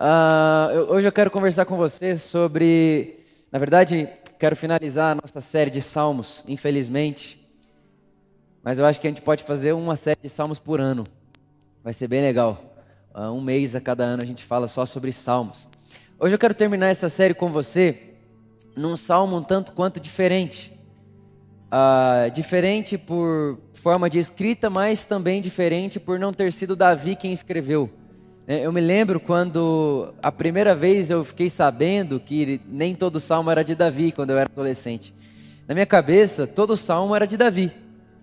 Uh, hoje eu quero conversar com você sobre. Na verdade, quero finalizar a nossa série de salmos, infelizmente. Mas eu acho que a gente pode fazer uma série de salmos por ano. Vai ser bem legal. Uh, um mês a cada ano a gente fala só sobre salmos. Hoje eu quero terminar essa série com você num salmo um tanto quanto diferente. Uh, diferente por forma de escrita, mas também diferente por não ter sido Davi quem escreveu. É, eu me lembro quando a primeira vez eu fiquei sabendo que nem todo salmo era de Davi quando eu era adolescente. Na minha cabeça, todo salmo era de Davi.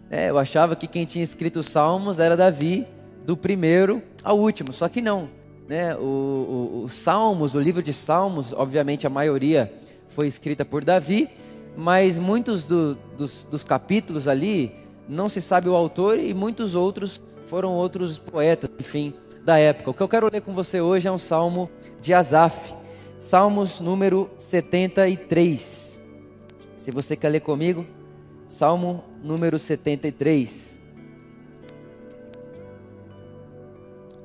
É, eu achava que quem tinha escrito os salmos era Davi, do primeiro ao último. Só que não. Né? Os salmos, o livro de salmos, obviamente a maioria foi escrita por Davi, mas muitos do, dos, dos capítulos ali não se sabe o autor e muitos outros foram outros poetas, enfim da época. O que eu quero ler com você hoje é um salmo de Asaf, Salmos número 73. Se você quer ler comigo, Salmo número 73.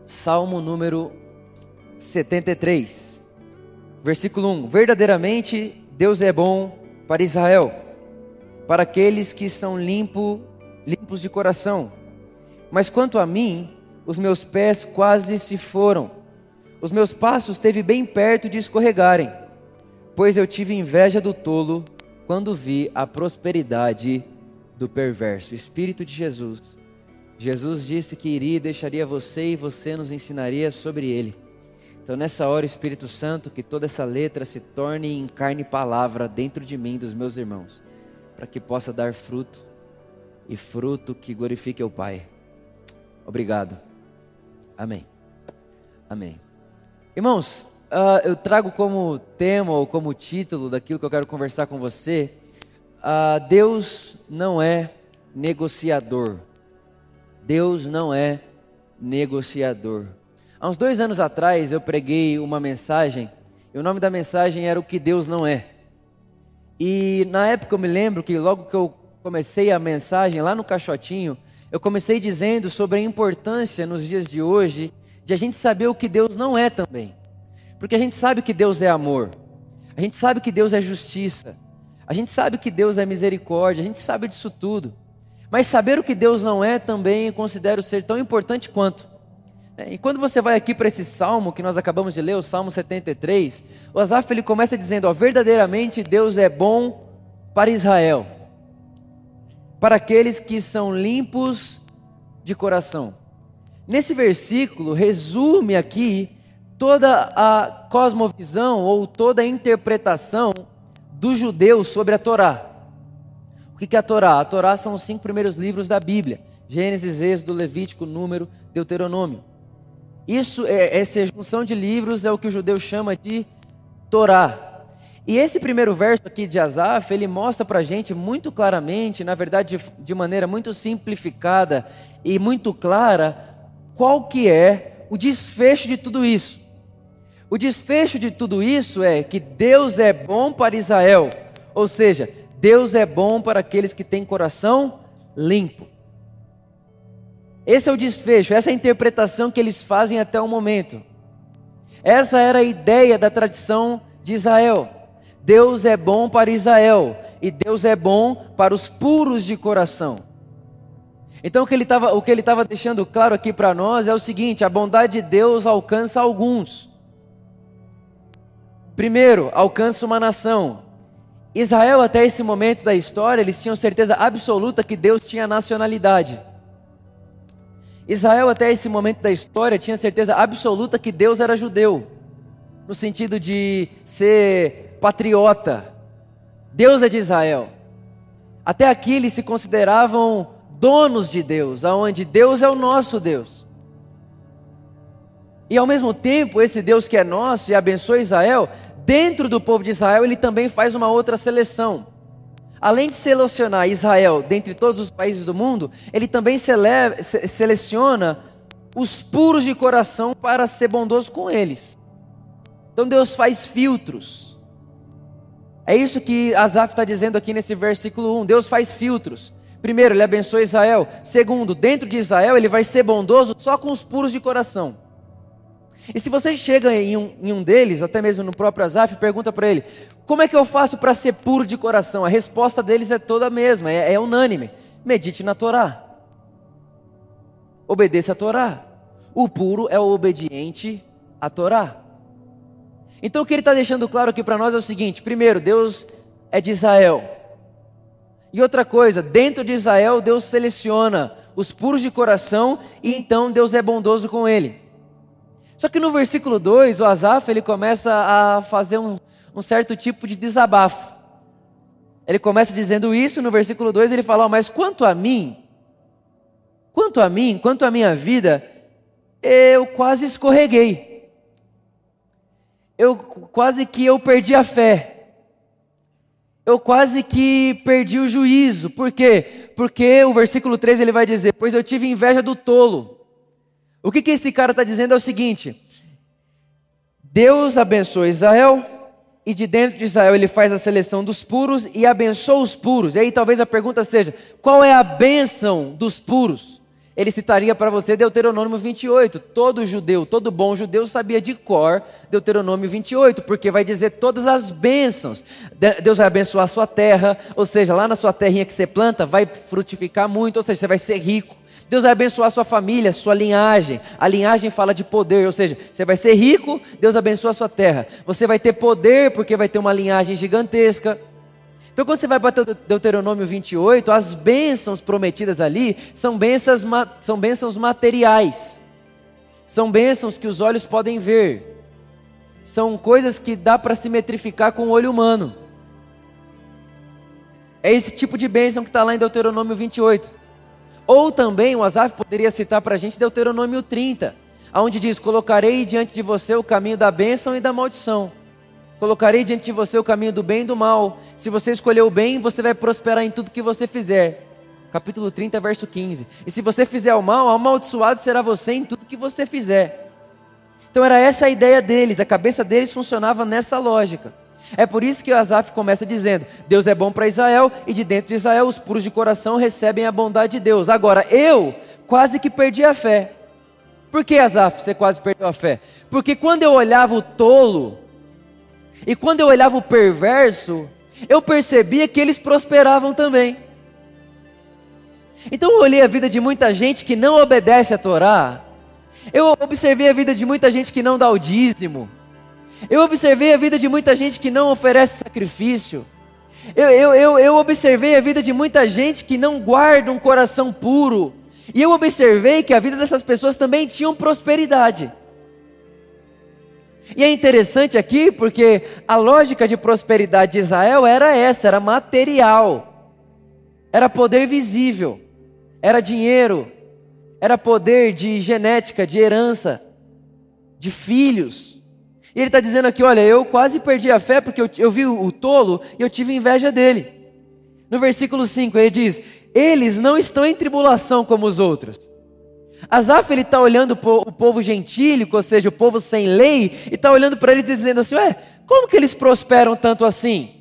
Salmo número 73, versículo 1: Verdadeiramente Deus é bom para Israel, para aqueles que são limpo, limpos de coração. Mas quanto a mim, os meus pés quase se foram, os meus passos esteve bem perto de escorregarem, pois eu tive inveja do tolo quando vi a prosperidade do perverso. Espírito de Jesus. Jesus disse que iria e deixaria você e você nos ensinaria sobre ele. Então, nessa hora, Espírito Santo, que toda essa letra se torne em carne e palavra dentro de mim, dos meus irmãos, para que possa dar fruto e fruto que glorifique o Pai. Obrigado. Amém. Amém. Irmãos, uh, eu trago como tema ou como título daquilo que eu quero conversar com você: uh, Deus não é negociador. Deus não é negociador. Há uns dois anos atrás eu preguei uma mensagem, e o nome da mensagem era O que Deus não é. E na época eu me lembro que logo que eu comecei a mensagem lá no caixotinho, eu comecei dizendo sobre a importância nos dias de hoje de a gente saber o que Deus não é também. Porque a gente sabe que Deus é amor, a gente sabe que Deus é justiça, a gente sabe que Deus é misericórdia, a gente sabe disso tudo. Mas saber o que Deus não é também eu considero ser tão importante quanto. E quando você vai aqui para esse salmo que nós acabamos de ler, o Salmo 73, o Asaf ele começa dizendo: ó, verdadeiramente Deus é bom para Israel para aqueles que são limpos de coração. Nesse versículo, resume aqui toda a cosmovisão ou toda a interpretação dos judeus sobre a Torá. O que é a Torá? A Torá são os cinco primeiros livros da Bíblia: Gênesis, Êxodo, Levítico, Número, Deuteronômio. Isso, é, essa junção de livros é o que o judeu chama de Torá. E esse primeiro verso aqui de Asaf, ele mostra para a gente muito claramente, na verdade de, maneira muito simplificada e muito clara, qual que é o desfecho de tudo isso. O desfecho de tudo isso é que Deus é bom para Israel, ou seja, Deus é bom para aqueles que têm coração limpo. Esse é o desfecho, essa é a interpretação que eles fazem até o momento. Essa era a ideia da tradição de Israel. Deus é bom para Israel e Deus é bom para os puros de coração. Então o que ele estava deixando claro aqui para nós é o seguinte: a bondade de Deus alcança alguns. Primeiro, alcança uma nação. Israel até esse momento da história, eles tinham certeza absoluta que Deus tinha nacionalidade. Israel até esse momento da história tinha certeza absoluta que Deus era judeu, no sentido de ser patriota. Deus é de Israel. Até aqui eles se consideravam donos de Deus, aonde Deus é o nosso Deus. E ao mesmo tempo, esse Deus que é nosso e abençoa Israel, dentro do povo de Israel, ele também faz uma outra seleção. Além de selecionar Israel dentre todos os países do mundo, ele também sele seleciona os puros de coração para ser bondoso com eles. Então Deus faz filtros. É isso que Asaf está dizendo aqui nesse versículo 1. Deus faz filtros. Primeiro, ele abençoa Israel. Segundo, dentro de Israel, ele vai ser bondoso só com os puros de coração. E se você chega em um, em um deles, até mesmo no próprio Azaf, pergunta para ele: como é que eu faço para ser puro de coração? A resposta deles é toda a mesma, é, é unânime: medite na Torá, obedeça a Torá. O puro é o obediente à Torá. Então o que ele está deixando claro aqui para nós é o seguinte: primeiro, Deus é de Israel. E outra coisa, dentro de Israel, Deus seleciona os puros de coração e então Deus é bondoso com ele. Só que no versículo 2, o Asaf ele começa a fazer um, um certo tipo de desabafo. Ele começa dizendo isso, no versículo 2 ele fala: oh, Mas quanto a mim, quanto a mim, quanto a minha vida, eu quase escorreguei. Eu quase que eu perdi a fé. Eu quase que perdi o juízo. Por quê? Porque o versículo 3 ele vai dizer: Pois eu tive inveja do tolo o que, que esse cara está dizendo é o seguinte: Deus abençoa Israel, e de dentro de Israel ele faz a seleção dos puros e abençoa os puros. E aí talvez a pergunta seja: qual é a bênção dos puros? Ele citaria para você Deuteronômio 28. Todo judeu, todo bom judeu sabia de cor Deuteronômio 28, porque vai dizer todas as bênçãos. Deus vai abençoar a sua terra, ou seja, lá na sua terrinha que você planta, vai frutificar muito, ou seja, você vai ser rico. Deus vai abençoar sua família, sua linhagem. A linhagem fala de poder, ou seja, você vai ser rico, Deus abençoa a sua terra. Você vai ter poder porque vai ter uma linhagem gigantesca. Então, quando você vai para Deuteronômio 28, as bênçãos prometidas ali são bênçãos, são bênçãos materiais, são bênçãos que os olhos podem ver, são coisas que dá para se metrificar com o olho humano. É esse tipo de bênção que está lá em Deuteronômio 28. Ou também o Asaf poderia citar para a gente Deuteronômio 30, onde diz: Colocarei diante de você o caminho da bênção e da maldição. Colocarei diante de você o caminho do bem e do mal. Se você escolher o bem, você vai prosperar em tudo que você fizer. Capítulo 30, verso 15. E se você fizer o mal, amaldiçoado será você em tudo que você fizer. Então era essa a ideia deles, a cabeça deles funcionava nessa lógica. É por isso que Asaf começa dizendo: Deus é bom para Israel e de dentro de Israel os puros de coração recebem a bondade de Deus. Agora, eu quase que perdi a fé. Por que, Asaf, você quase perdeu a fé? Porque quando eu olhava o tolo e quando eu olhava o perverso, eu percebia que eles prosperavam também. Então eu olhei a vida de muita gente que não obedece a Torá. Eu observei a vida de muita gente que não dá o dízimo. Eu observei a vida de muita gente que não oferece sacrifício. Eu, eu, eu, eu observei a vida de muita gente que não guarda um coração puro. E eu observei que a vida dessas pessoas também tinha prosperidade. E é interessante aqui porque a lógica de prosperidade de Israel era essa: era material, era poder visível, era dinheiro, era poder de genética, de herança, de filhos. E ele está dizendo aqui: olha, eu quase perdi a fé porque eu, eu vi o, o tolo e eu tive inveja dele. No versículo 5 ele diz: Eles não estão em tribulação como os outros. Asaf ele está olhando o povo gentílico, ou seja, o povo sem lei, e está olhando para ele dizendo assim: Ué, como que eles prosperam tanto assim?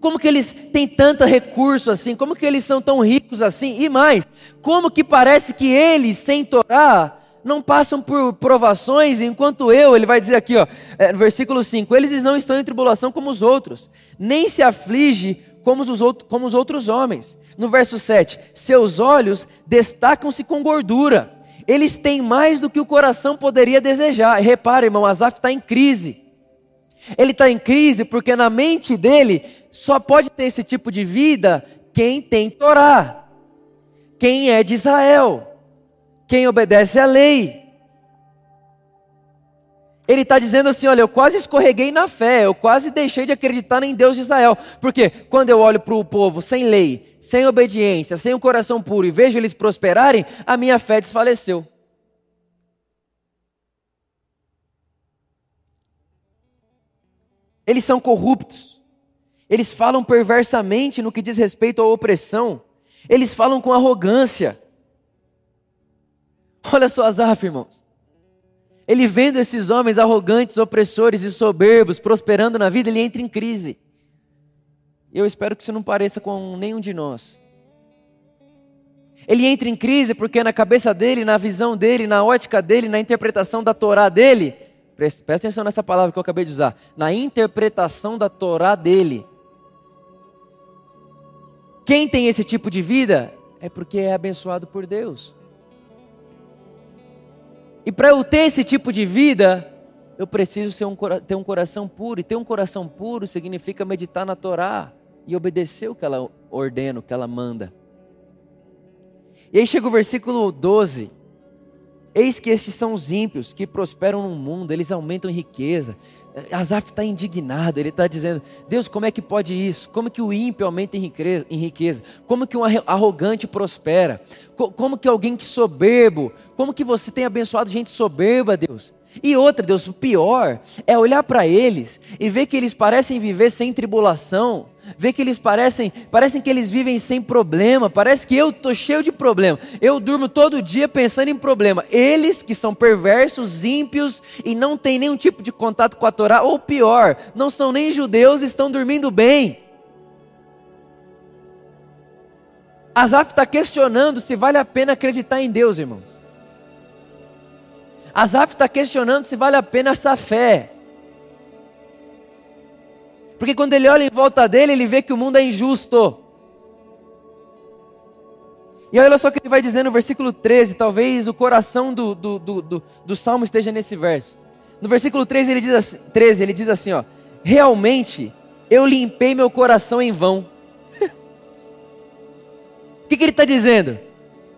Como que eles têm tanto recurso assim? Como que eles são tão ricos assim? E mais, como que parece que eles, sem Torá, não passam por provações, enquanto eu, ele vai dizer aqui, ó, é, no versículo 5, eles não estão em tribulação como os outros, nem se aflige como os, outros, como os outros homens. No verso 7, seus olhos destacam-se com gordura, eles têm mais do que o coração poderia desejar. Repara, irmão, Asaf está em crise. Ele está em crise porque na mente dele só pode ter esse tipo de vida quem tem Torá, quem é de Israel quem obedece à lei. Ele está dizendo assim: olha, eu quase escorreguei na fé, eu quase deixei de acreditar em Deus de Israel. Porque quando eu olho para o povo sem lei, sem obediência, sem um coração puro e vejo eles prosperarem, a minha fé desfaleceu. Eles são corruptos, eles falam perversamente no que diz respeito à opressão, eles falam com arrogância, Olha só Asaf, irmãos. Ele vendo esses homens arrogantes, opressores e soberbos prosperando na vida, ele entra em crise. Eu espero que isso não pareça com nenhum de nós. Ele entra em crise porque na cabeça dele, na visão dele, na ótica dele, na interpretação da Torá dele, presta, presta atenção nessa palavra que eu acabei de usar, na interpretação da Torá dele. Quem tem esse tipo de vida é porque é abençoado por Deus. E para eu ter esse tipo de vida, eu preciso um, ter um coração puro. E ter um coração puro significa meditar na Torá e obedecer o que ela ordena, o que ela manda. E aí chega o versículo 12. Eis que estes são os ímpios que prosperam no mundo, eles aumentam em riqueza. Asaf está indignado, ele está dizendo: Deus, como é que pode isso? Como que o ímpio aumenta? Em riqueza? Como que um arrogante prospera? Como que alguém que soberbo? Como que você tem abençoado gente soberba, Deus? E outra, Deus, o pior é olhar para eles e ver que eles parecem viver sem tribulação, ver que eles parecem, parecem que eles vivem sem problema, parece que eu tô cheio de problema. Eu durmo todo dia pensando em problema. Eles que são perversos, ímpios e não têm nenhum tipo de contato com a Torá, ou pior, não são nem judeus, estão dormindo bem. Asaf está questionando se vale a pena acreditar em Deus, irmãos. Asaf está questionando se vale a pena essa fé. Porque quando ele olha em volta dele, ele vê que o mundo é injusto. E olha só o que ele vai dizer no versículo 13, talvez o coração do, do, do, do, do salmo esteja nesse verso. No versículo 13 ele diz assim, 13, ele diz assim: ó, Realmente eu limpei meu coração em vão. O que, que ele está dizendo?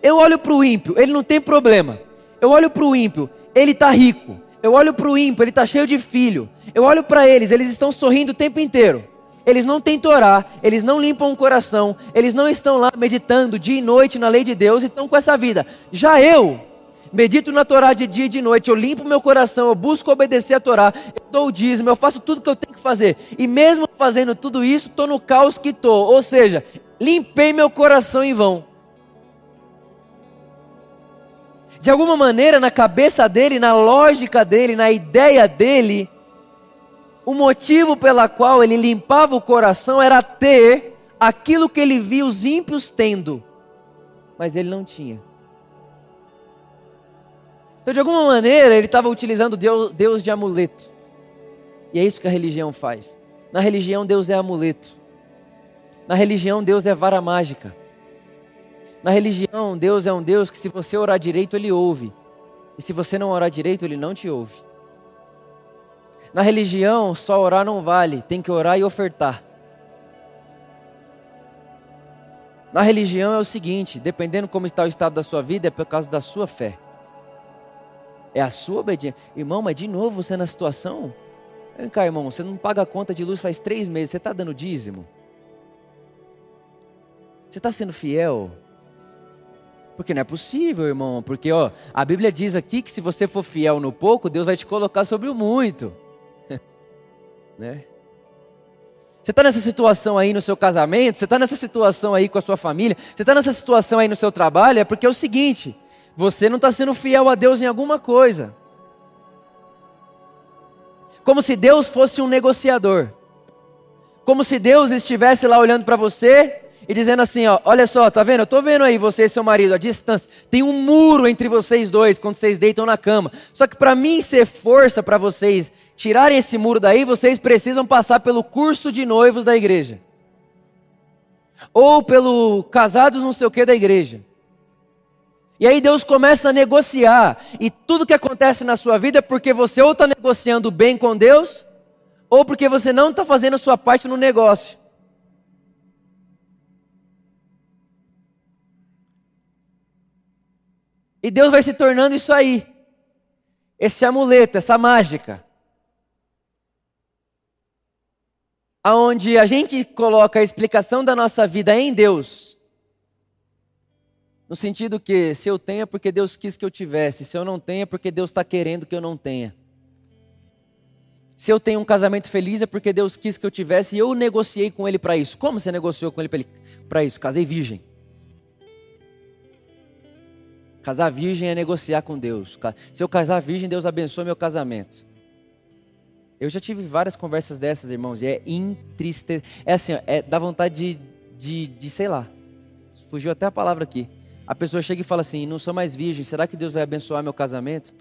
Eu olho para o ímpio, ele não tem problema. Eu olho para o ímpio, ele está rico. Eu olho para o ímpio, ele está cheio de filho. Eu olho para eles, eles estão sorrindo o tempo inteiro. Eles não têm Torá, eles não limpam o coração, eles não estão lá meditando dia e noite na lei de Deus e estão com essa vida. Já eu, medito na Torá de dia e de noite, eu limpo meu coração, eu busco obedecer a Torá, eu dou o dízimo, eu faço tudo que eu tenho que fazer. E mesmo fazendo tudo isso, estou no caos que estou. Ou seja, limpei meu coração em vão. De alguma maneira, na cabeça dele, na lógica dele, na ideia dele, o motivo pela qual ele limpava o coração era ter aquilo que ele via os ímpios tendo, mas ele não tinha. Então, de alguma maneira, ele estava utilizando Deus, Deus de amuleto. E é isso que a religião faz. Na religião, Deus é amuleto. Na religião, Deus é vara mágica. Na religião, Deus é um Deus que se você orar direito, Ele ouve. E se você não orar direito, Ele não te ouve. Na religião, só orar não vale, tem que orar e ofertar. Na religião é o seguinte: dependendo como está o estado da sua vida, é por causa da sua fé. É a sua obediência. Irmão, mas de novo você na situação? Vem cá, irmão, você não paga a conta de luz faz três meses, você está dando dízimo? Você está sendo fiel? Porque não é possível, irmão. Porque ó, a Bíblia diz aqui que se você for fiel no pouco, Deus vai te colocar sobre o muito. né? Você está nessa situação aí no seu casamento, você está nessa situação aí com a sua família, você está nessa situação aí no seu trabalho, é porque é o seguinte: você não está sendo fiel a Deus em alguma coisa. Como se Deus fosse um negociador. Como se Deus estivesse lá olhando para você e dizendo assim, ó, olha só, tá vendo? Eu tô vendo aí você e seu marido a distância. Tem um muro entre vocês dois quando vocês deitam na cama. Só que para mim ser força para vocês tirarem esse muro daí, vocês precisam passar pelo curso de noivos da igreja. Ou pelo casados não sei o que da igreja. E aí Deus começa a negociar. E tudo que acontece na sua vida é porque você ou está negociando bem com Deus, ou porque você não está fazendo a sua parte no negócio. E Deus vai se tornando isso aí. Esse amuleto, essa mágica. Aonde a gente coloca a explicação da nossa vida em Deus. No sentido que se eu tenho é porque Deus quis que eu tivesse, se eu não tenho é porque Deus está querendo que eu não tenha. Se eu tenho um casamento feliz é porque Deus quis que eu tivesse e eu negociei com Ele para isso. Como você negociou com Ele para isso? Casei virgem. Casar virgem é negociar com Deus. Se eu casar virgem, Deus abençoa meu casamento. Eu já tive várias conversas dessas, irmãos, e é entristecer. É assim, é, dá vontade de, de, de, sei lá, fugiu até a palavra aqui. a pessoa chega e fala assim: não sou mais virgem, será que Deus vai abençoar meu casamento?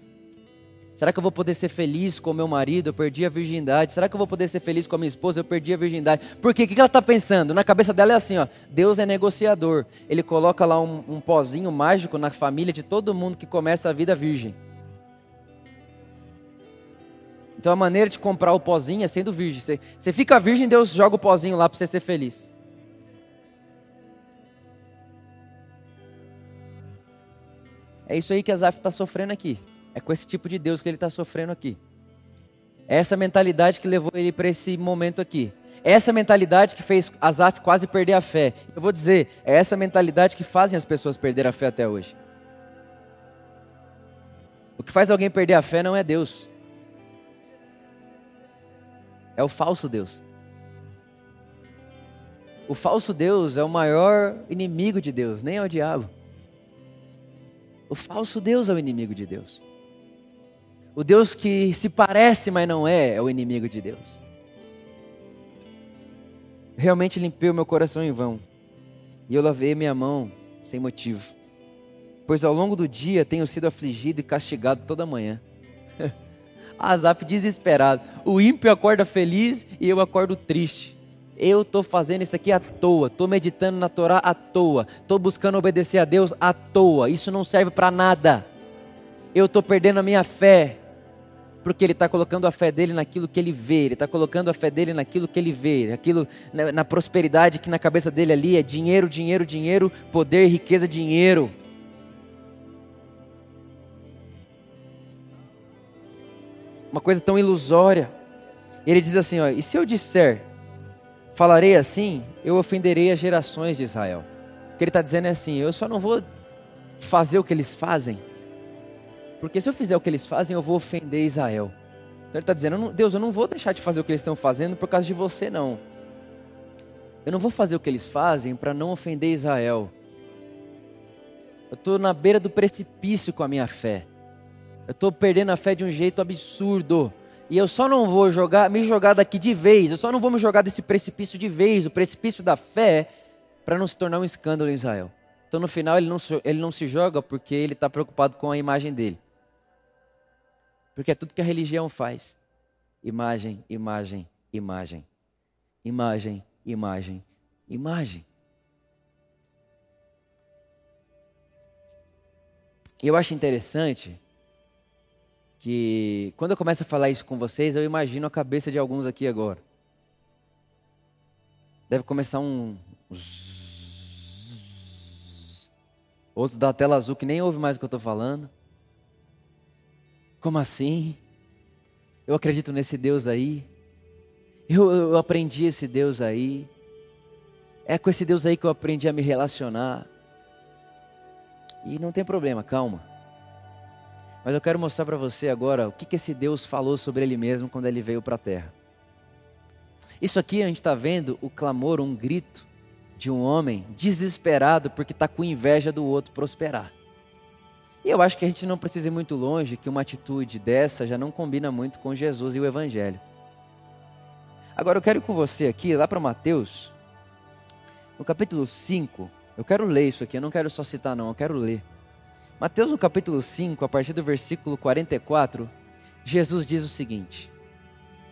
Será que eu vou poder ser feliz com meu marido? Eu perdi a virgindade. Será que eu vou poder ser feliz com a minha esposa? Eu perdi a virgindade. Por quê? O que ela está pensando? Na cabeça dela é assim: ó, Deus é negociador. Ele coloca lá um, um pozinho mágico na família de todo mundo que começa a vida virgem. Então a maneira de comprar o pozinho é sendo virgem. Você, você fica virgem, Deus joga o pozinho lá para você ser feliz. É isso aí que Azaf está sofrendo aqui. É com esse tipo de Deus que ele está sofrendo aqui. É essa mentalidade que levou ele para esse momento aqui. É essa mentalidade que fez Azaf quase perder a fé. Eu vou dizer, é essa mentalidade que fazem as pessoas perder a fé até hoje. O que faz alguém perder a fé não é Deus. É o falso Deus. O falso Deus é o maior inimigo de Deus, nem é o diabo. O falso Deus é o inimigo de Deus. O Deus que se parece, mas não é, é o inimigo de Deus. Realmente limpei o meu coração em vão, e eu lavei minha mão sem motivo, pois ao longo do dia tenho sido afligido e castigado toda manhã. Azaf desesperado. O ímpio acorda feliz e eu acordo triste. Eu estou fazendo isso aqui à toa, estou meditando na Torá à toa, estou buscando obedecer a Deus à toa, isso não serve para nada. Eu estou perdendo a minha fé, porque ele está colocando a fé dele naquilo que ele vê, ele está colocando a fé dele naquilo que ele vê, aquilo na, na prosperidade que na cabeça dele ali é dinheiro, dinheiro, dinheiro, poder, riqueza, dinheiro. Uma coisa tão ilusória. Ele diz assim: ó, e se eu disser falarei assim, eu ofenderei as gerações de Israel. O que ele está dizendo é assim: eu só não vou fazer o que eles fazem, porque se eu fizer o que eles fazem, eu vou ofender Israel. Então ele está dizendo: Deus, eu não vou deixar de fazer o que eles estão fazendo por causa de você, não. Eu não vou fazer o que eles fazem para não ofender Israel. Eu estou na beira do precipício com a minha fé. Eu estou perdendo a fé de um jeito absurdo. E eu só não vou jogar, me jogar daqui de vez, eu só não vou me jogar desse precipício de vez, o precipício da fé, para não se tornar um escândalo em Israel. Então no final ele não, ele não se joga porque ele está preocupado com a imagem dele. Porque é tudo que a religião faz: imagem, imagem, imagem. Imagem, imagem, imagem. E eu acho interessante que quando eu começo a falar isso com vocês, eu imagino a cabeça de alguns aqui agora. Deve começar um. Outros da tela azul que nem ouve mais o que eu estou falando. Como assim? Eu acredito nesse Deus aí. Eu, eu aprendi esse Deus aí. É com esse Deus aí que eu aprendi a me relacionar. E não tem problema, calma. Mas eu quero mostrar para você agora o que, que esse Deus falou sobre ele mesmo quando ele veio para a terra. Isso aqui a gente está vendo o clamor, um grito de um homem desesperado porque está com inveja do outro prosperar. E eu acho que a gente não precisa ir muito longe, que uma atitude dessa já não combina muito com Jesus e o Evangelho. Agora eu quero ir com você aqui, lá para Mateus, no capítulo 5. Eu quero ler isso aqui, eu não quero só citar, não, eu quero ler. Mateus no capítulo 5, a partir do versículo 44, Jesus diz o seguinte: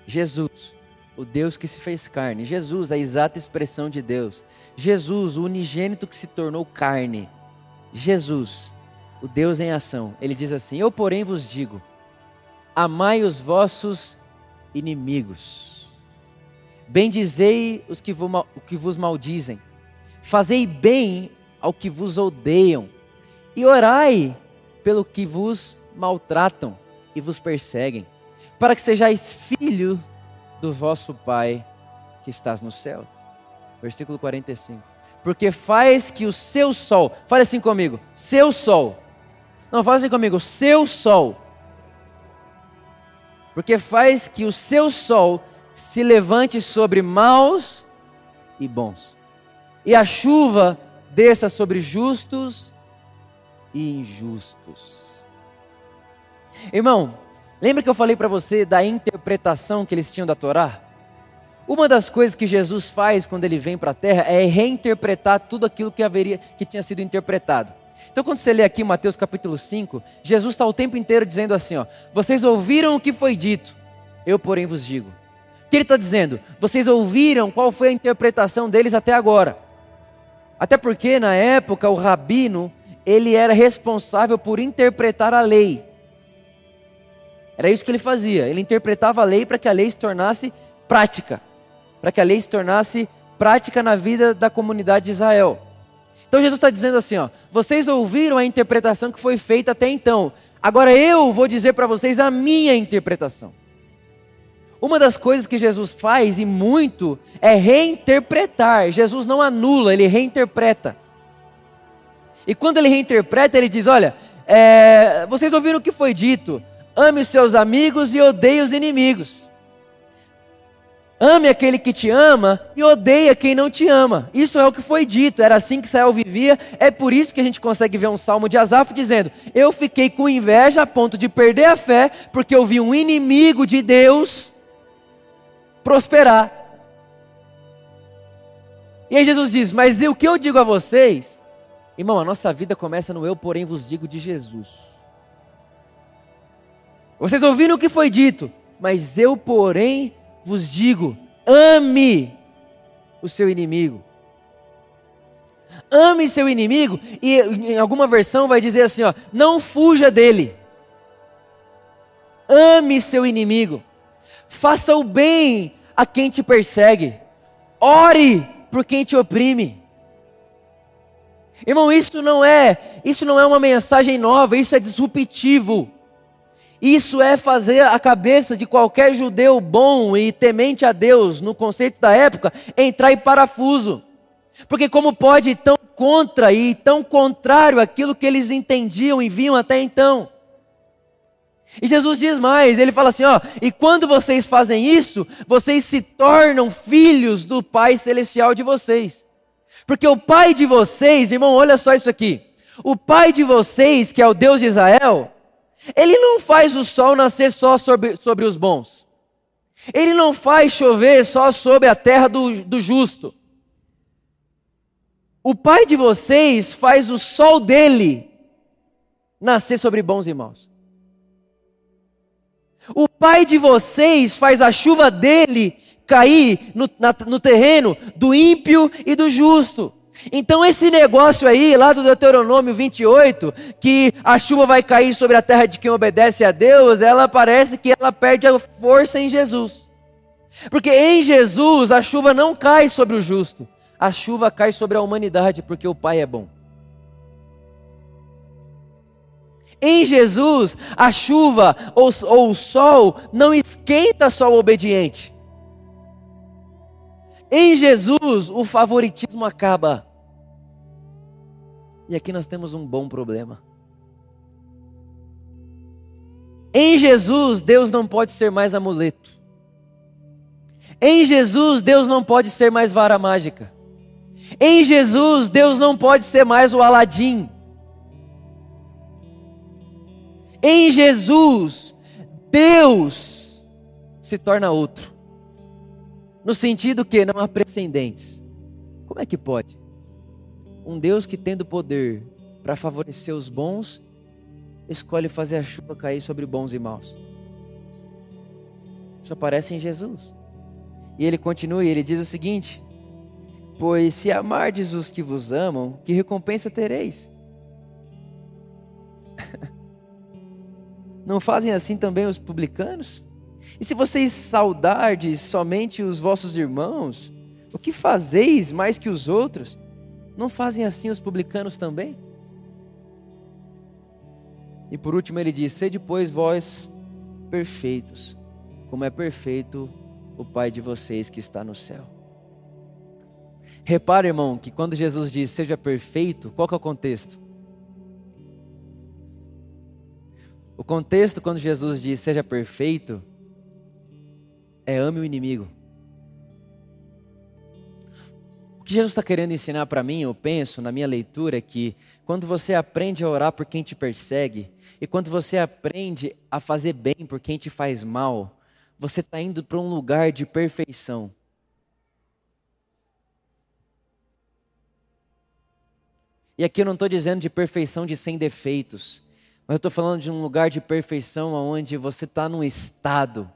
Jesus, o Deus que se fez carne, Jesus, a exata expressão de Deus, Jesus, o unigênito que se tornou carne, Jesus, o Deus em ação, ele diz assim: Eu, porém, vos digo, amai os vossos inimigos, bendizei os que vos maldizem, fazei bem ao que vos odeiam, e orai pelo que vos maltratam e vos perseguem, para que sejais filho do vosso Pai que estás no céu. Versículo 45. Porque faz que o seu sol, fale assim comigo, seu sol. Não, fale assim comigo, seu sol. Porque faz que o seu sol se levante sobre maus e bons. E a chuva desça sobre justos e injustos. Irmão, lembra que eu falei para você da interpretação que eles tinham da Torá? Uma das coisas que Jesus faz quando ele vem para a terra é reinterpretar tudo aquilo que haveria que tinha sido interpretado. Então, quando você lê aqui Mateus capítulo 5, Jesus está o tempo inteiro dizendo assim: ó, vocês ouviram o que foi dito, eu, porém, vos digo. O que ele está dizendo? Vocês ouviram qual foi a interpretação deles até agora. Até porque, na época, o rabino, ele era responsável por interpretar a lei. Era isso que ele fazia. Ele interpretava a lei para que a lei se tornasse prática, para que a lei se tornasse prática na vida da comunidade de Israel. Então Jesus está dizendo assim: ó, vocês ouviram a interpretação que foi feita até então. Agora eu vou dizer para vocês a minha interpretação. Uma das coisas que Jesus faz e muito é reinterpretar. Jesus não anula, ele reinterpreta. E quando ele reinterpreta, ele diz: Olha, é, vocês ouviram o que foi dito? Ame os seus amigos e odeie os inimigos. Ame aquele que te ama e odeia quem não te ama. Isso é o que foi dito, era assim que Israel vivia. É por isso que a gente consegue ver um salmo de Asaf dizendo: Eu fiquei com inveja a ponto de perder a fé, porque eu vi um inimigo de Deus prosperar. E aí Jesus diz: Mas o que eu digo a vocês, irmão, a nossa vida começa no eu, porém vos digo de Jesus. Vocês ouviram o que foi dito, mas eu, porém, vos digo: ame o seu inimigo. Ame seu inimigo, e em alguma versão vai dizer assim: ó, não fuja dele. Ame seu inimigo. Faça o bem a quem te persegue. Ore por quem te oprime. Irmão, isso não é, isso não é uma mensagem nova, isso é disruptivo. Isso é fazer a cabeça de qualquer judeu bom e temente a Deus, no conceito da época, entrar em parafuso. Porque como pode ir tão contra e tão contrário aquilo que eles entendiam e viam até então? E Jesus diz mais, ele fala assim, ó, e quando vocês fazem isso, vocês se tornam filhos do Pai celestial de vocês. Porque o Pai de vocês, irmão, olha só isso aqui. O Pai de vocês, que é o Deus de Israel, ele não faz o sol nascer só sobre, sobre os bons. Ele não faz chover só sobre a terra do, do justo. O pai de vocês faz o sol dele nascer sobre bons e maus. O pai de vocês faz a chuva dele cair no, na, no terreno do ímpio e do justo. Então, esse negócio aí, lá do Deuteronômio 28, que a chuva vai cair sobre a terra de quem obedece a Deus, ela parece que ela perde a força em Jesus. Porque em Jesus a chuva não cai sobre o justo, a chuva cai sobre a humanidade, porque o Pai é bom. Em Jesus, a chuva ou, ou o sol não esquenta só o obediente. Em Jesus, o favoritismo acaba. E aqui nós temos um bom problema. Em Jesus, Deus não pode ser mais amuleto. Em Jesus, Deus não pode ser mais vara mágica. Em Jesus, Deus não pode ser mais o Aladim. Em Jesus, Deus se torna outro. No sentido que não há precedentes. Como é que pode? Um Deus que tendo poder para favorecer os bons, escolhe fazer a chuva cair sobre bons e maus. Isso aparece em Jesus. E ele continua e ele diz o seguinte: Pois se amardes os que vos amam, que recompensa tereis? Não fazem assim também os publicanos? E se vocês saudardes somente os vossos irmãos, o que fazeis mais que os outros? Não fazem assim os publicanos também? E por último ele diz: Sede, pois, vós perfeitos, como é perfeito o Pai de vocês que está no céu. Repare, irmão, que quando Jesus diz seja perfeito, qual que é o contexto? O contexto quando Jesus diz seja perfeito é ame o inimigo. O que Jesus está querendo ensinar para mim, eu penso, na minha leitura, é que quando você aprende a orar por quem te persegue, e quando você aprende a fazer bem por quem te faz mal, você está indo para um lugar de perfeição. E aqui eu não estou dizendo de perfeição de sem defeitos, mas eu estou falando de um lugar de perfeição onde você está num estado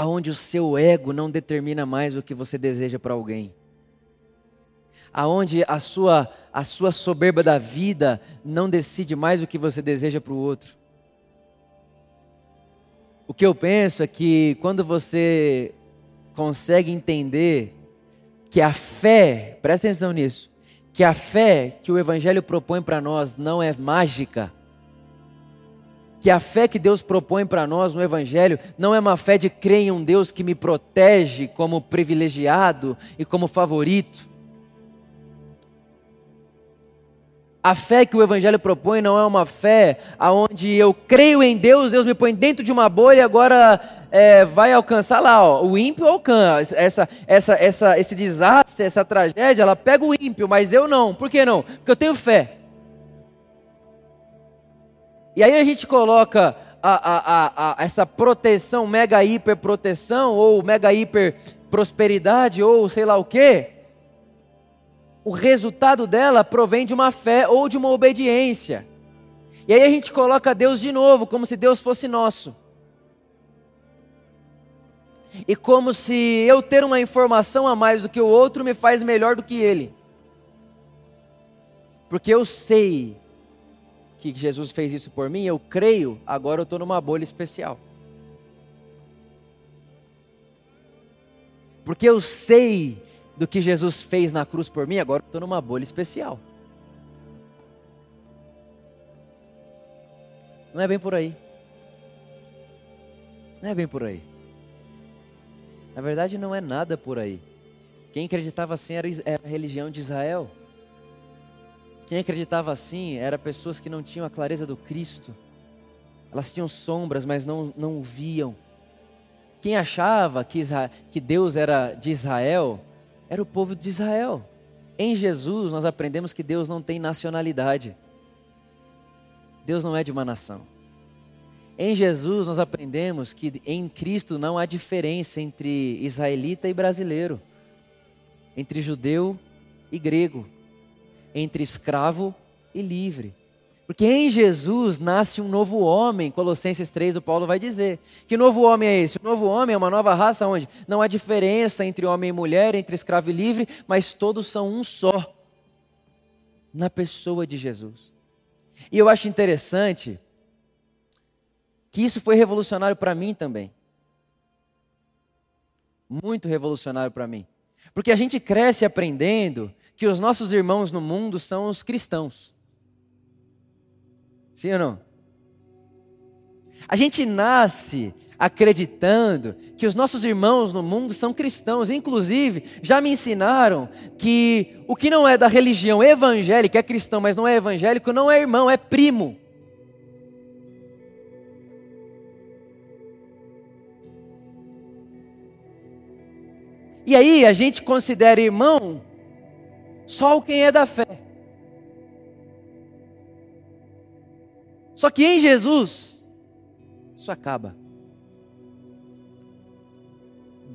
aonde o seu ego não determina mais o que você deseja para alguém. Aonde a sua a sua soberba da vida não decide mais o que você deseja para o outro. O que eu penso é que quando você consegue entender que a fé, presta atenção nisso, que a fé que o Evangelho propõe para nós não é mágica, que a fé que Deus propõe para nós no Evangelho não é uma fé de crer em um Deus que me protege como privilegiado e como favorito. A fé que o Evangelho propõe não é uma fé aonde eu creio em Deus, Deus me põe dentro de uma bolha e agora é, vai alcançar lá, ó, o ímpio alcança. Essa, essa, essa, esse desastre, essa tragédia, ela pega o ímpio, mas eu não. Por que não? Porque eu tenho fé. E aí a gente coloca a, a, a, essa proteção, mega hiper proteção, ou mega hiper prosperidade, ou sei lá o quê o resultado dela provém de uma fé ou de uma obediência. E aí a gente coloca Deus de novo, como se Deus fosse nosso. E como se eu ter uma informação a mais do que o outro me faz melhor do que ele. Porque eu sei que Jesus fez isso por mim, eu creio, agora eu estou numa bolha especial. Porque eu sei do que Jesus fez na cruz por mim, agora estou numa bolha especial. Não é bem por aí. Não é bem por aí. Na verdade, não é nada por aí. Quem acreditava assim era, a religião de Israel. Quem acreditava assim era pessoas que não tinham a clareza do Cristo. Elas tinham sombras, mas não, não o viam. Quem achava que, Israel, que Deus era de Israel era o povo de Israel. Em Jesus, nós aprendemos que Deus não tem nacionalidade. Deus não é de uma nação. Em Jesus, nós aprendemos que em Cristo não há diferença entre israelita e brasileiro, entre judeu e grego, entre escravo e livre. Porque em Jesus nasce um novo homem. Colossenses 3, o Paulo vai dizer. Que novo homem é esse? O novo homem é uma nova raça onde não há diferença entre homem e mulher, entre escravo e livre, mas todos são um só. Na pessoa de Jesus. E eu acho interessante que isso foi revolucionário para mim também. Muito revolucionário para mim. Porque a gente cresce aprendendo que os nossos irmãos no mundo são os cristãos. Sim ou não? A gente nasce acreditando que os nossos irmãos no mundo são cristãos. Inclusive, já me ensinaram que o que não é da religião evangélica é cristão, mas não é evangélico, não é irmão, é primo. E aí a gente considera irmão só quem é da fé. Só que em Jesus, isso acaba.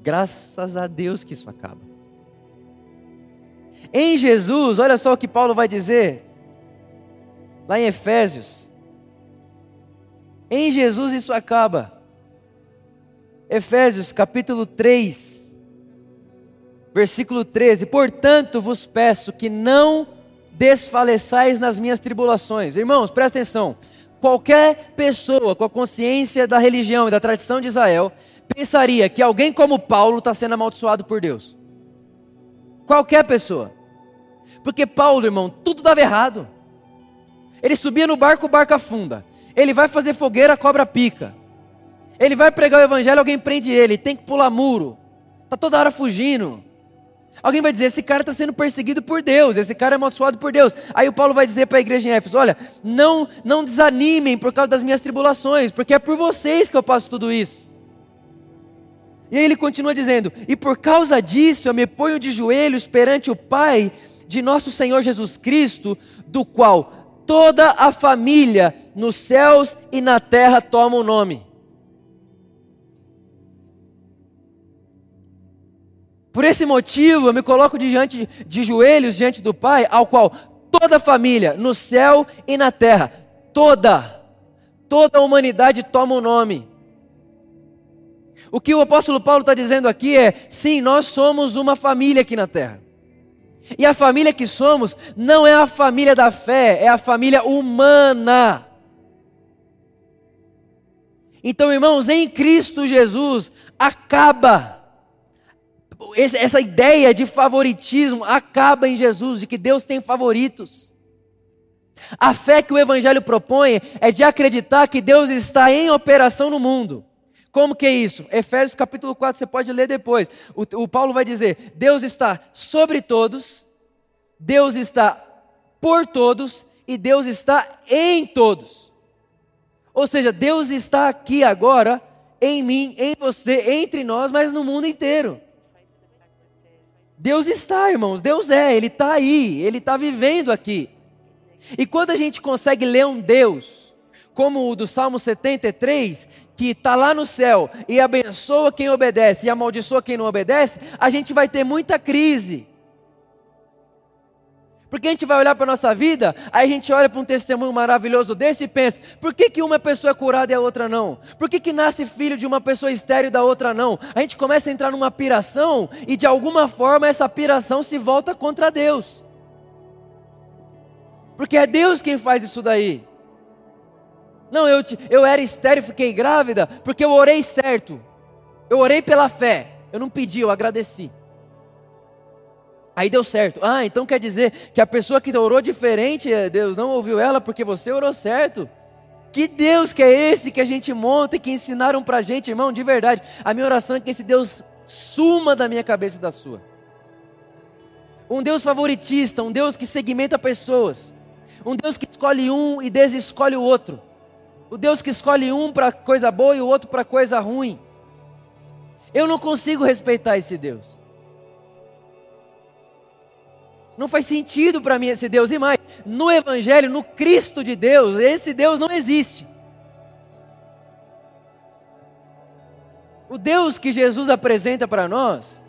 Graças a Deus que isso acaba. Em Jesus, olha só o que Paulo vai dizer, lá em Efésios. Em Jesus isso acaba. Efésios capítulo 3, versículo 13: Portanto vos peço que não desfaleçais nas minhas tribulações. Irmãos, presta atenção. Qualquer pessoa com a consciência da religião e da tradição de Israel pensaria que alguém como Paulo está sendo amaldiçoado por Deus. Qualquer pessoa. Porque Paulo, irmão, tudo dava errado. Ele subia no barco, o barco afunda. Ele vai fazer fogueira, a cobra pica. Ele vai pregar o evangelho, alguém prende ele, tem que pular muro. Está toda hora fugindo. Alguém vai dizer: esse cara está sendo perseguido por Deus, esse cara é amaldiçoado por Deus. Aí o Paulo vai dizer para a igreja em Éfeso: olha, não, não desanimem por causa das minhas tribulações, porque é por vocês que eu passo tudo isso. E aí ele continua dizendo: e por causa disso eu me ponho de joelhos perante o Pai de nosso Senhor Jesus Cristo, do qual toda a família nos céus e na terra toma o nome. Por esse motivo, eu me coloco diante de joelhos diante do Pai, ao qual toda a família, no céu e na terra, toda, toda a humanidade toma o um nome. O que o apóstolo Paulo está dizendo aqui é: sim, nós somos uma família aqui na terra. E a família que somos não é a família da fé, é a família humana. Então, irmãos, em Cristo Jesus acaba essa ideia de favoritismo acaba em Jesus, de que Deus tem favoritos. A fé que o Evangelho propõe é de acreditar que Deus está em operação no mundo. Como que é isso? Efésios capítulo 4, você pode ler depois. O, o Paulo vai dizer: Deus está sobre todos, Deus está por todos e Deus está em todos. Ou seja, Deus está aqui agora, em mim, em você, entre nós, mas no mundo inteiro. Deus está, irmãos, Deus é, Ele está aí, Ele está vivendo aqui. E quando a gente consegue ler um Deus, como o do Salmo 73, que está lá no céu e abençoa quem obedece e amaldiçoa quem não obedece, a gente vai ter muita crise. Porque a gente vai olhar para a nossa vida, aí a gente olha para um testemunho maravilhoso desse e pensa: por que, que uma pessoa é curada e a outra não? Por que, que nasce filho de uma pessoa estéreo e da outra não? A gente começa a entrar numa piração e de alguma forma essa piração se volta contra Deus. Porque é Deus quem faz isso daí. Não, eu, eu era estéreo e fiquei grávida porque eu orei certo. Eu orei pela fé. Eu não pedi, eu agradeci. Aí deu certo. Ah, então quer dizer que a pessoa que orou diferente, eh, Deus não ouviu ela porque você orou certo. Que Deus que é esse que a gente monta e que ensinaram pra gente, irmão, de verdade. A minha oração é que esse Deus suma da minha cabeça e da sua. Um Deus favoritista, um Deus que segmenta pessoas. Um Deus que escolhe um e desescolhe o outro. O Deus que escolhe um para coisa boa e o outro para coisa ruim. Eu não consigo respeitar esse Deus. Não faz sentido para mim esse Deus. E mais, no Evangelho, no Cristo de Deus, esse Deus não existe. O Deus que Jesus apresenta para nós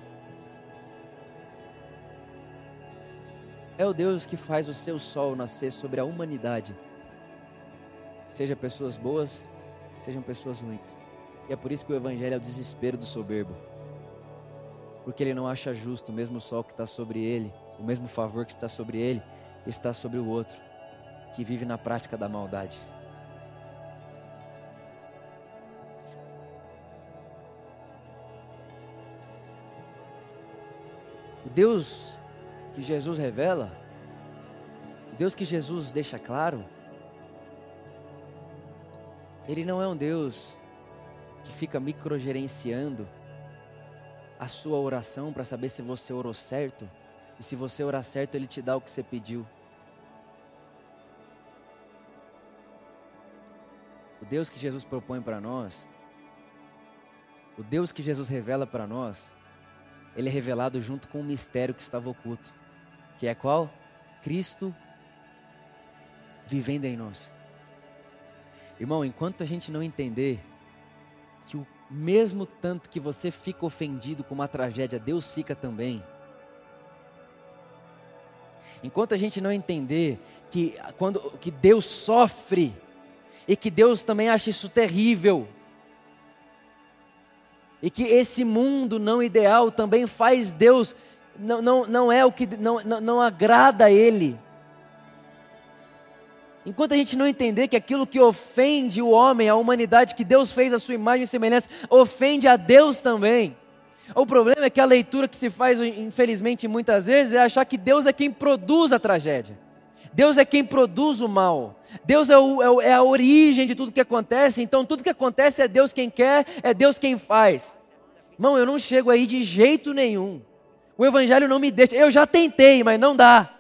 é o Deus que faz o seu sol nascer sobre a humanidade, seja pessoas boas, sejam pessoas ruins. E é por isso que o Evangelho é o desespero do soberbo, porque ele não acha justo o mesmo sol que está sobre ele o mesmo favor que está sobre ele está sobre o outro, que vive na prática da maldade. O Deus que Jesus revela, o Deus que Jesus deixa claro, Ele não é um Deus que fica microgerenciando a sua oração para saber se você orou certo e se você orar certo, Ele te dá o que você pediu. O Deus que Jesus propõe para nós, o Deus que Jesus revela para nós, ele é revelado junto com o mistério que estava oculto, que é qual? Cristo vivendo em nós. Irmão, enquanto a gente não entender que o mesmo tanto que você fica ofendido com uma tragédia, Deus fica também. Enquanto a gente não entender que, quando, que Deus sofre e que Deus também acha isso terrível, e que esse mundo não ideal também faz Deus, não, não, não é o que não, não, não agrada a Ele. Enquanto a gente não entender que aquilo que ofende o homem, a humanidade que Deus fez a sua imagem e semelhança, ofende a Deus também. O problema é que a leitura que se faz, infelizmente, muitas vezes, é achar que Deus é quem produz a tragédia. Deus é quem produz o mal. Deus é, o, é, é a origem de tudo que acontece. Então, tudo que acontece é Deus quem quer, é Deus quem faz. Irmão, eu não chego aí de jeito nenhum. O Evangelho não me deixa. Eu já tentei, mas não dá.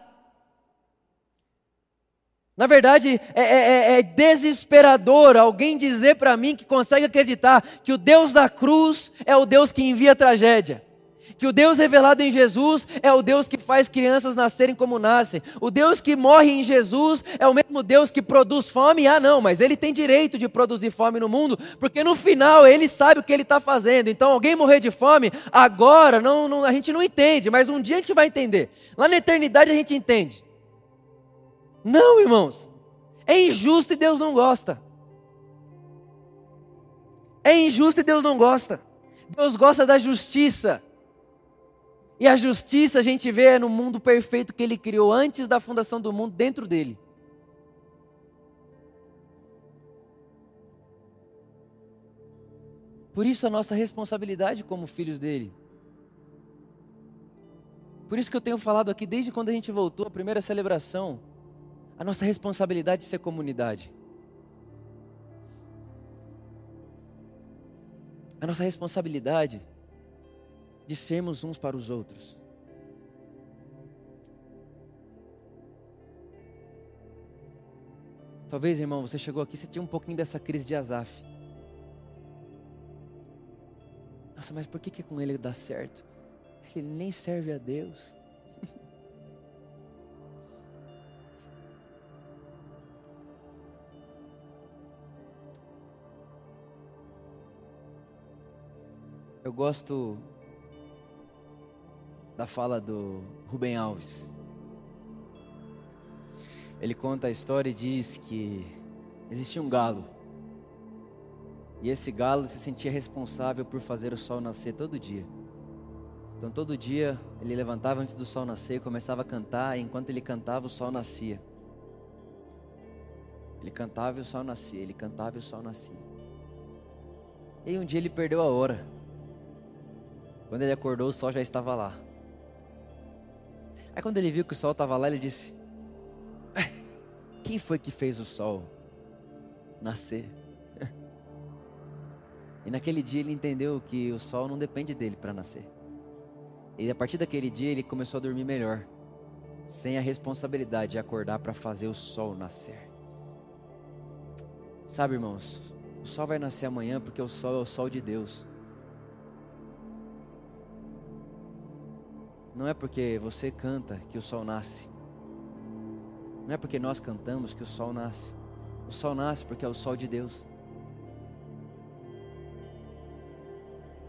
Na verdade, é, é, é, é desesperador alguém dizer para mim que consegue acreditar que o Deus da cruz é o Deus que envia tragédia. Que o Deus revelado em Jesus é o Deus que faz crianças nascerem como nascem. O Deus que morre em Jesus é o mesmo Deus que produz fome. Ah, não, mas ele tem direito de produzir fome no mundo, porque no final ele sabe o que ele está fazendo. Então, alguém morrer de fome, agora não, não, a gente não entende, mas um dia a gente vai entender. Lá na eternidade a gente entende. Não, irmãos. É injusto e Deus não gosta. É injusto e Deus não gosta. Deus gosta da justiça. E a justiça a gente vê no mundo perfeito que Ele criou antes da fundação do mundo, dentro dele. Por isso a nossa responsabilidade como filhos dele. Por isso que eu tenho falado aqui desde quando a gente voltou, a primeira celebração, a nossa responsabilidade de ser comunidade. a nossa responsabilidade de sermos uns para os outros. Talvez, irmão, você chegou aqui, você tinha um pouquinho dessa crise de Azaf. Nossa, mas por que, que com ele dá certo? Ele nem serve a Deus. Eu gosto da fala do Rubem Alves. Ele conta a história e diz que existia um galo. E esse galo se sentia responsável por fazer o sol nascer todo dia. Então todo dia ele levantava antes do sol nascer, começava a cantar, e enquanto ele cantava, o sol nascia. Ele cantava e o sol nascia, ele cantava e o sol nascia. E um dia ele perdeu a hora. Quando ele acordou, o sol já estava lá. Aí quando ele viu que o sol estava lá, ele disse: Quem foi que fez o sol nascer? E naquele dia ele entendeu que o sol não depende dele para nascer. E a partir daquele dia ele começou a dormir melhor, sem a responsabilidade de acordar para fazer o sol nascer. Sabe, irmãos, o sol vai nascer amanhã porque o sol é o sol de Deus. Não é porque você canta que o sol nasce. Não é porque nós cantamos que o sol nasce. O sol nasce porque é o sol de Deus.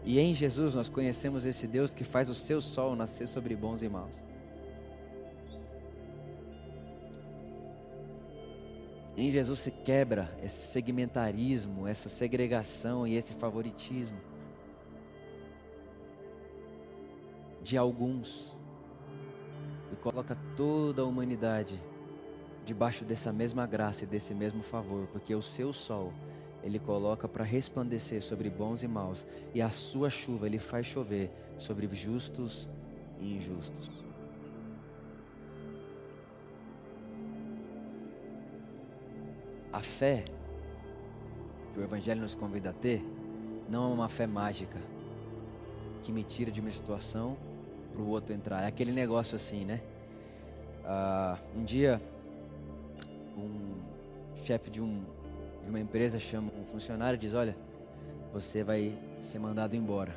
E em Jesus nós conhecemos esse Deus que faz o seu sol nascer sobre bons e maus. Em Jesus se quebra esse segmentarismo, essa segregação e esse favoritismo. De alguns e coloca toda a humanidade debaixo dessa mesma graça e desse mesmo favor, porque o seu sol ele coloca para resplandecer sobre bons e maus, e a sua chuva ele faz chover sobre justos e injustos. A fé que o Evangelho nos convida a ter não é uma fé mágica que me tira de uma situação para o outro entrar. É aquele negócio assim, né? Uh, um dia, um chefe de, um, de uma empresa chama um funcionário e diz: Olha, você vai ser mandado embora.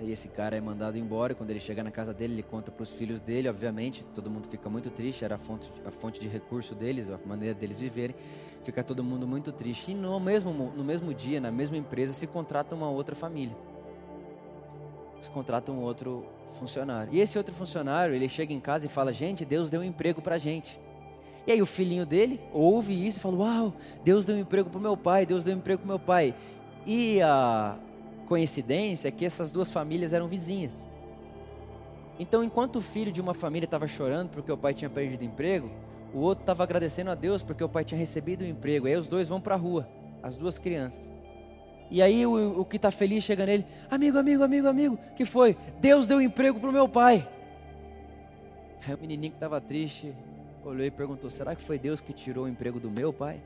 E esse cara é mandado embora. E quando ele chega na casa dele, ele conta para os filhos dele. Obviamente, todo mundo fica muito triste. Era a fonte, a fonte de recurso deles, a maneira deles viverem. Fica todo mundo muito triste. E no mesmo, no mesmo dia, na mesma empresa, se contrata uma outra família. Se contrata um outro funcionário. E esse outro funcionário, ele chega em casa e fala: Gente, Deus deu um emprego para gente. E aí o filhinho dele ouve isso e fala: Uau, Deus deu um emprego para meu pai, Deus deu um emprego para meu pai. E a coincidência é que essas duas famílias eram vizinhas. Então, enquanto o filho de uma família estava chorando porque o pai tinha perdido emprego, o outro estava agradecendo a Deus porque o pai tinha recebido o emprego. Aí os dois vão para a rua, as duas crianças. E aí o, o que está feliz chega nele, amigo, amigo, amigo, amigo, que foi? Deus deu emprego para o meu pai. Aí o menininho que estava triste olhou e perguntou: será que foi Deus que tirou o emprego do meu pai?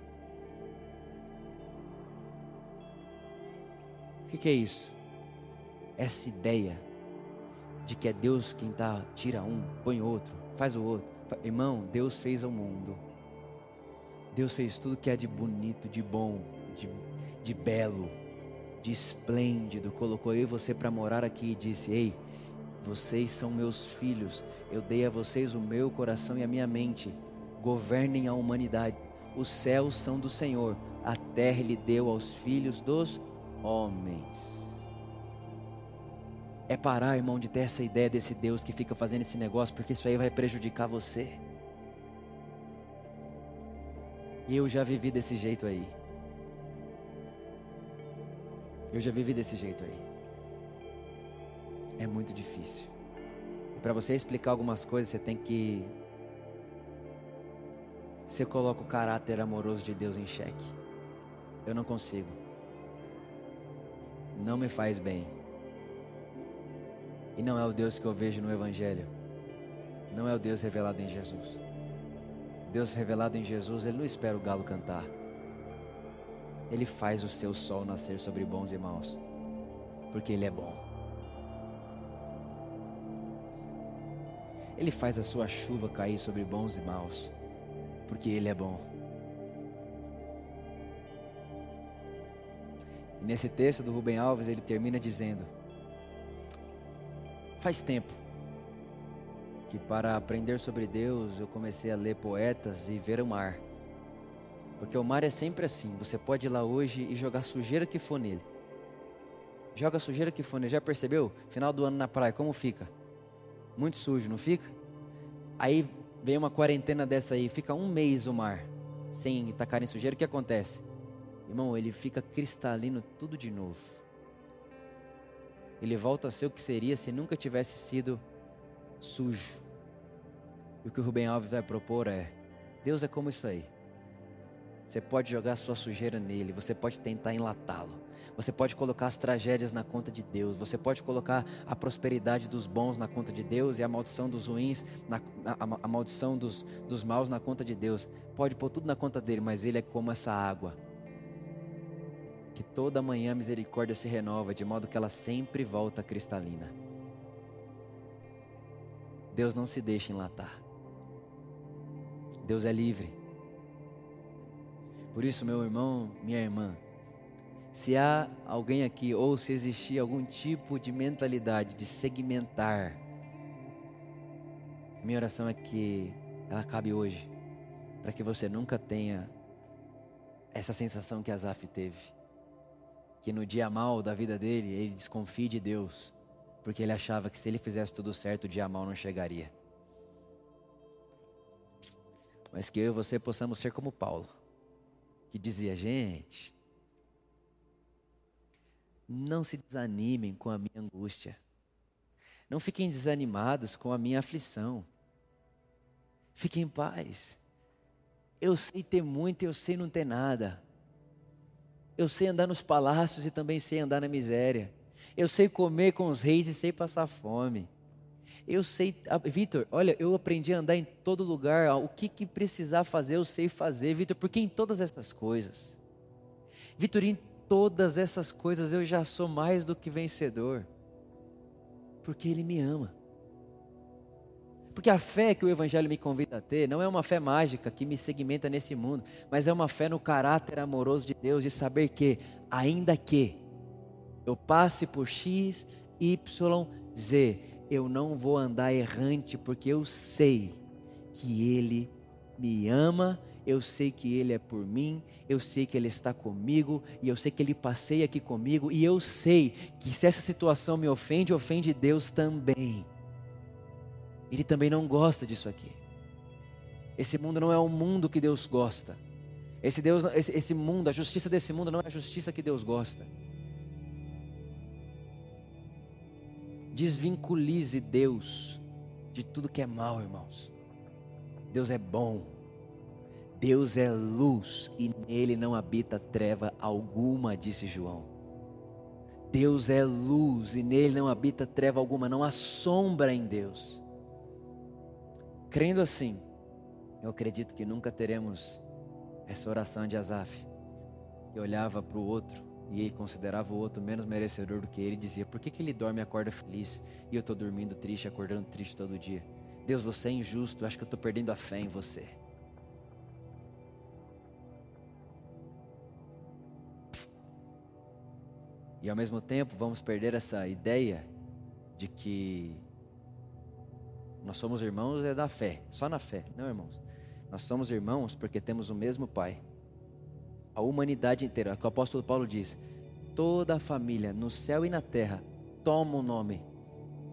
O que, que é isso? Essa ideia de que é Deus quem tá, tira um, põe outro, faz o outro. Irmão, Deus fez o mundo. Deus fez tudo que é de bonito, de bom, de, de belo de esplêndido, colocou eu e você para morar aqui e disse: Ei, Vocês são meus filhos, eu dei a vocês o meu coração e a minha mente. Governem a humanidade. Os céus são do Senhor, a terra Ele deu aos filhos dos homens. É parar, irmão, de ter essa ideia desse Deus que fica fazendo esse negócio, porque isso aí vai prejudicar você. E eu já vivi desse jeito aí. Eu já vivi desse jeito aí. É muito difícil. Para você explicar algumas coisas, você tem que. Você coloca o caráter amoroso de Deus em xeque. Eu não consigo. Não me faz bem. E não é o Deus que eu vejo no Evangelho. Não é o Deus revelado em Jesus. Deus revelado em Jesus, Ele não espera o galo cantar. Ele faz o seu sol nascer sobre bons e maus. Porque Ele é bom. Ele faz a sua chuva cair sobre bons e maus. Porque Ele é bom. E nesse texto do Rubem Alves, ele termina dizendo: Faz tempo que para aprender sobre Deus eu comecei a ler poetas e ver o mar. Porque o mar é sempre assim, você pode ir lá hoje e jogar sujeira que for nele. Joga sujeira que for nele, já percebeu? Final do ano na praia, como fica? Muito sujo, não fica? Aí vem uma quarentena dessa aí, fica um mês o mar sem tacar em sujeira, o que acontece? Irmão, ele fica cristalino tudo de novo ele volta a ser o que seria se nunca tivesse sido sujo. E o que o Rubem Alves vai propor é: Deus é como isso aí. Você pode jogar sua sujeira nele, você pode tentar enlatá-lo, você pode colocar as tragédias na conta de Deus, você pode colocar a prosperidade dos bons na conta de Deus e a maldição dos ruins, na, a, a maldição dos, dos maus na conta de Deus. Pode pôr tudo na conta dele, mas ele é como essa água que toda manhã a misericórdia se renova, de modo que ela sempre volta cristalina. Deus não se deixa enlatar. Deus é livre. Por isso, meu irmão, minha irmã, se há alguém aqui, ou se existir algum tipo de mentalidade de segmentar, minha oração é que ela cabe hoje, para que você nunca tenha essa sensação que Azaf teve que no dia mal da vida dele, ele desconfie de Deus, porque ele achava que se ele fizesse tudo certo, o dia mal não chegaria. Mas que eu e você possamos ser como Paulo, que dizia: gente, não se desanimem com a minha angústia, não fiquem desanimados com a minha aflição, fiquem em paz. Eu sei ter muito, eu sei não ter nada. Eu sei andar nos palácios e também sei andar na miséria. Eu sei comer com os reis e sei passar fome. Eu sei, ah, Vitor, olha, eu aprendi a andar em todo lugar. O que, que precisar fazer, eu sei fazer, Vitor, porque em todas essas coisas, Vitor, em todas essas coisas eu já sou mais do que vencedor, porque Ele me ama. Porque a fé que o Evangelho me convida a ter não é uma fé mágica que me segmenta nesse mundo, mas é uma fé no caráter amoroso de Deus, de saber que, ainda que eu passe por X, Y, Z, eu não vou andar errante, porque eu sei que Ele me ama, eu sei que Ele é por mim, eu sei que Ele está comigo, e eu sei que Ele passeia aqui comigo, e eu sei que se essa situação me ofende, ofende Deus também. Ele também não gosta disso aqui. Esse mundo não é o mundo que Deus gosta. Esse, Deus, esse, esse mundo, a justiça desse mundo não é a justiça que Deus gosta. Desvinculize Deus de tudo que é mal, irmãos. Deus é bom. Deus é luz e nele não habita treva alguma, disse João. Deus é luz e nele não habita treva alguma, não há sombra em Deus. Crendo assim, eu acredito que nunca teremos essa oração de Asaf, que olhava para o outro e ele considerava o outro menos merecedor do que ele, dizia: Por que, que ele dorme e acorda feliz e eu estou dormindo triste, acordando triste todo dia? Deus, você é injusto, acho que eu estou perdendo a fé em você. E ao mesmo tempo, vamos perder essa ideia de que Nós somos irmãos é da fé, só na fé, não irmãos. Nós somos irmãos porque temos o mesmo Pai. A humanidade inteira, é o apóstolo Paulo diz, toda a família no céu e na terra toma o nome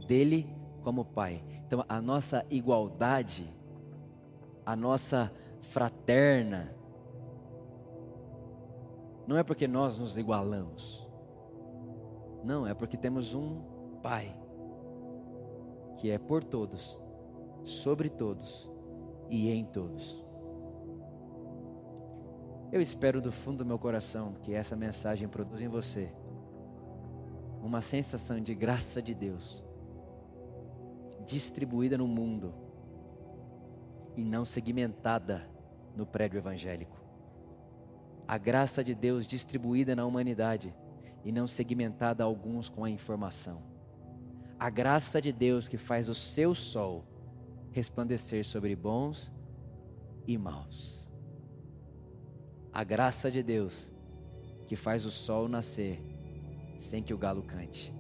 dele como Pai. Então a nossa igualdade, a nossa fraterna, não é porque nós nos igualamos. Não, é porque temos um Pai que é por todos, sobre todos e em todos. Eu espero do fundo do meu coração que essa mensagem produza em você uma sensação de graça de Deus distribuída no mundo e não segmentada no prédio evangélico. A graça de Deus distribuída na humanidade e não segmentada a alguns com a informação. A graça de Deus que faz o seu sol resplandecer sobre bons e maus. A graça de Deus que faz o sol nascer sem que o galo cante.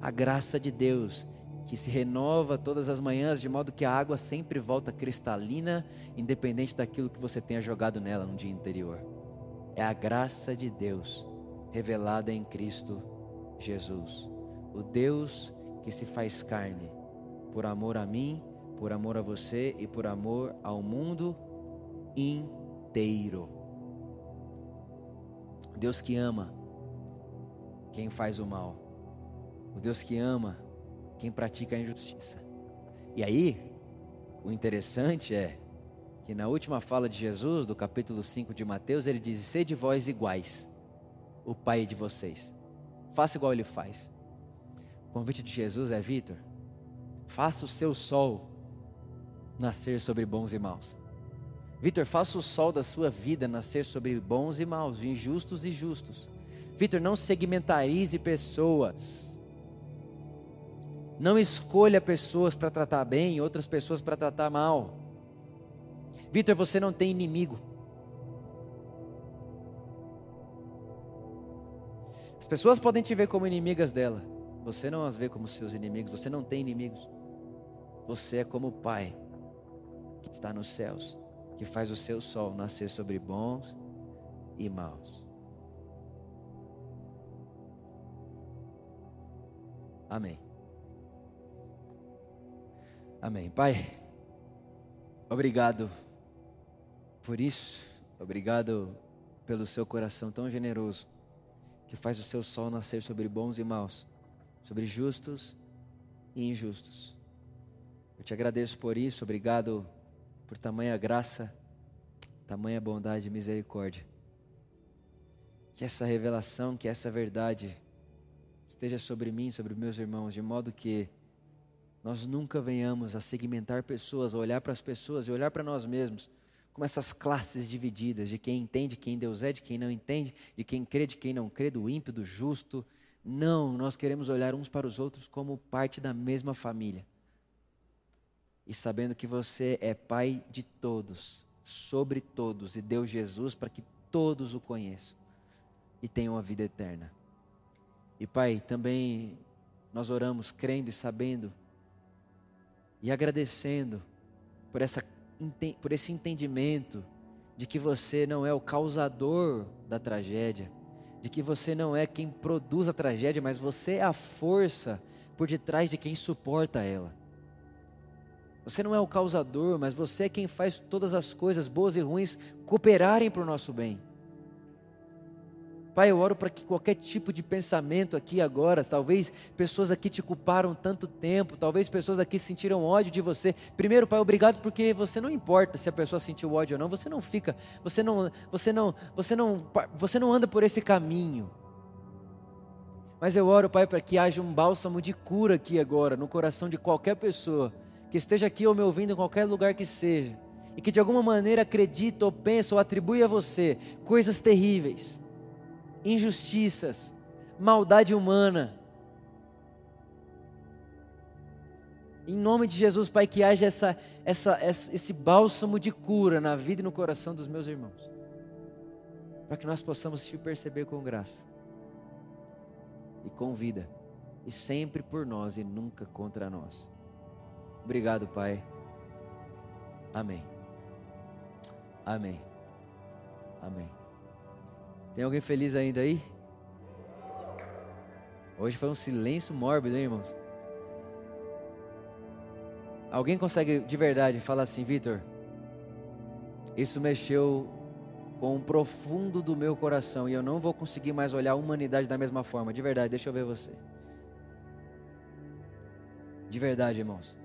A graça de Deus que se renova todas as manhãs, de modo que a água sempre volta cristalina, independente daquilo que você tenha jogado nela no dia anterior. É a graça de Deus revelada em Cristo Jesus, o Deus que se faz carne, por amor a mim, por amor a você e por amor ao mundo inteiro. Deus que ama quem faz o mal, o Deus que ama quem pratica a injustiça. E aí, o interessante é que na última fala de Jesus, do capítulo 5 de Mateus, ele diz: Sede vós iguais, o Pai de vocês. Faça igual ele faz. O convite de Jesus é: Vitor, faça o seu sol nascer sobre bons e maus. Vitor, faça o sol da sua vida nascer sobre bons e maus, injustos e justos. Vitor, não segmentarize pessoas. Não escolha pessoas para tratar bem e outras pessoas para tratar mal. Vitor, você não tem inimigo. As pessoas podem te ver como inimigas dela. Você não as vê como seus inimigos. Você não tem inimigos. Você é como o Pai que está nos céus, que faz o seu sol nascer sobre bons e maus. Amém. Amém. Pai, obrigado por isso, obrigado pelo seu coração tão generoso, que faz o seu sol nascer sobre bons e maus, sobre justos e injustos. Eu te agradeço por isso, obrigado por tamanha graça, tamanha bondade e misericórdia. Que essa revelação, que essa verdade esteja sobre mim, sobre meus irmãos, de modo que nós nunca venhamos a segmentar pessoas, a olhar para as pessoas e olhar para nós mesmos como essas classes divididas de quem entende quem Deus é, de quem não entende, de quem crê, de quem não crê, do ímpio, do justo. Não, nós queremos olhar uns para os outros como parte da mesma família. E sabendo que você é Pai de todos, sobre todos, e deu Jesus para que todos o conheçam e tenham a vida eterna. E Pai, também nós oramos crendo e sabendo e agradecendo por, essa, por esse entendimento de que você não é o causador da tragédia, de que você não é quem produz a tragédia, mas você é a força por detrás de quem suporta ela. Você não é o causador, mas você é quem faz todas as coisas boas e ruins cooperarem para o nosso bem. Pai, eu oro para que qualquer tipo de pensamento aqui agora, talvez pessoas aqui te culparam tanto tempo, talvez pessoas aqui sentiram ódio de você. Primeiro, Pai, obrigado porque você não importa se a pessoa sentiu ódio ou não, você não fica, você não, você não, você não, você não anda por esse caminho. Mas eu oro, Pai, para que haja um bálsamo de cura aqui agora, no coração de qualquer pessoa que esteja aqui ou me ouvindo em qualquer lugar que seja, e que de alguma maneira acredita ou pensa ou atribui a você coisas terríveis injustiças, maldade humana. Em nome de Jesus, Pai, que haja essa, essa, esse bálsamo de cura na vida e no coração dos meus irmãos, para que nós possamos te perceber com graça e com vida, e sempre por nós e nunca contra nós. Obrigado, Pai. Amém. Amém. Amém. Tem alguém feliz ainda aí? Hoje foi um silêncio mórbido, hein, irmãos? Alguém consegue de verdade falar assim, Vitor? Isso mexeu com o profundo do meu coração e eu não vou conseguir mais olhar a humanidade da mesma forma. De verdade, deixa eu ver você. De verdade, irmãos.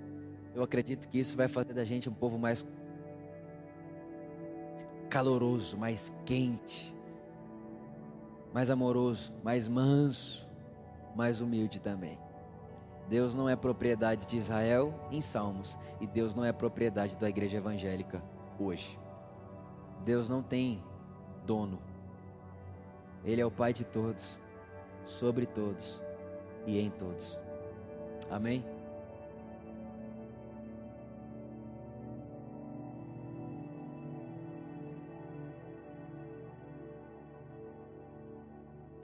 Eu acredito que isso vai fazer da gente um povo mais caloroso, mais quente, mais amoroso, mais manso, mais humilde também. Deus não é propriedade de Israel em Salmos e Deus não é propriedade da igreja evangélica hoje. Deus não tem dono. Ele é o Pai de todos, sobre todos e em todos. Amém?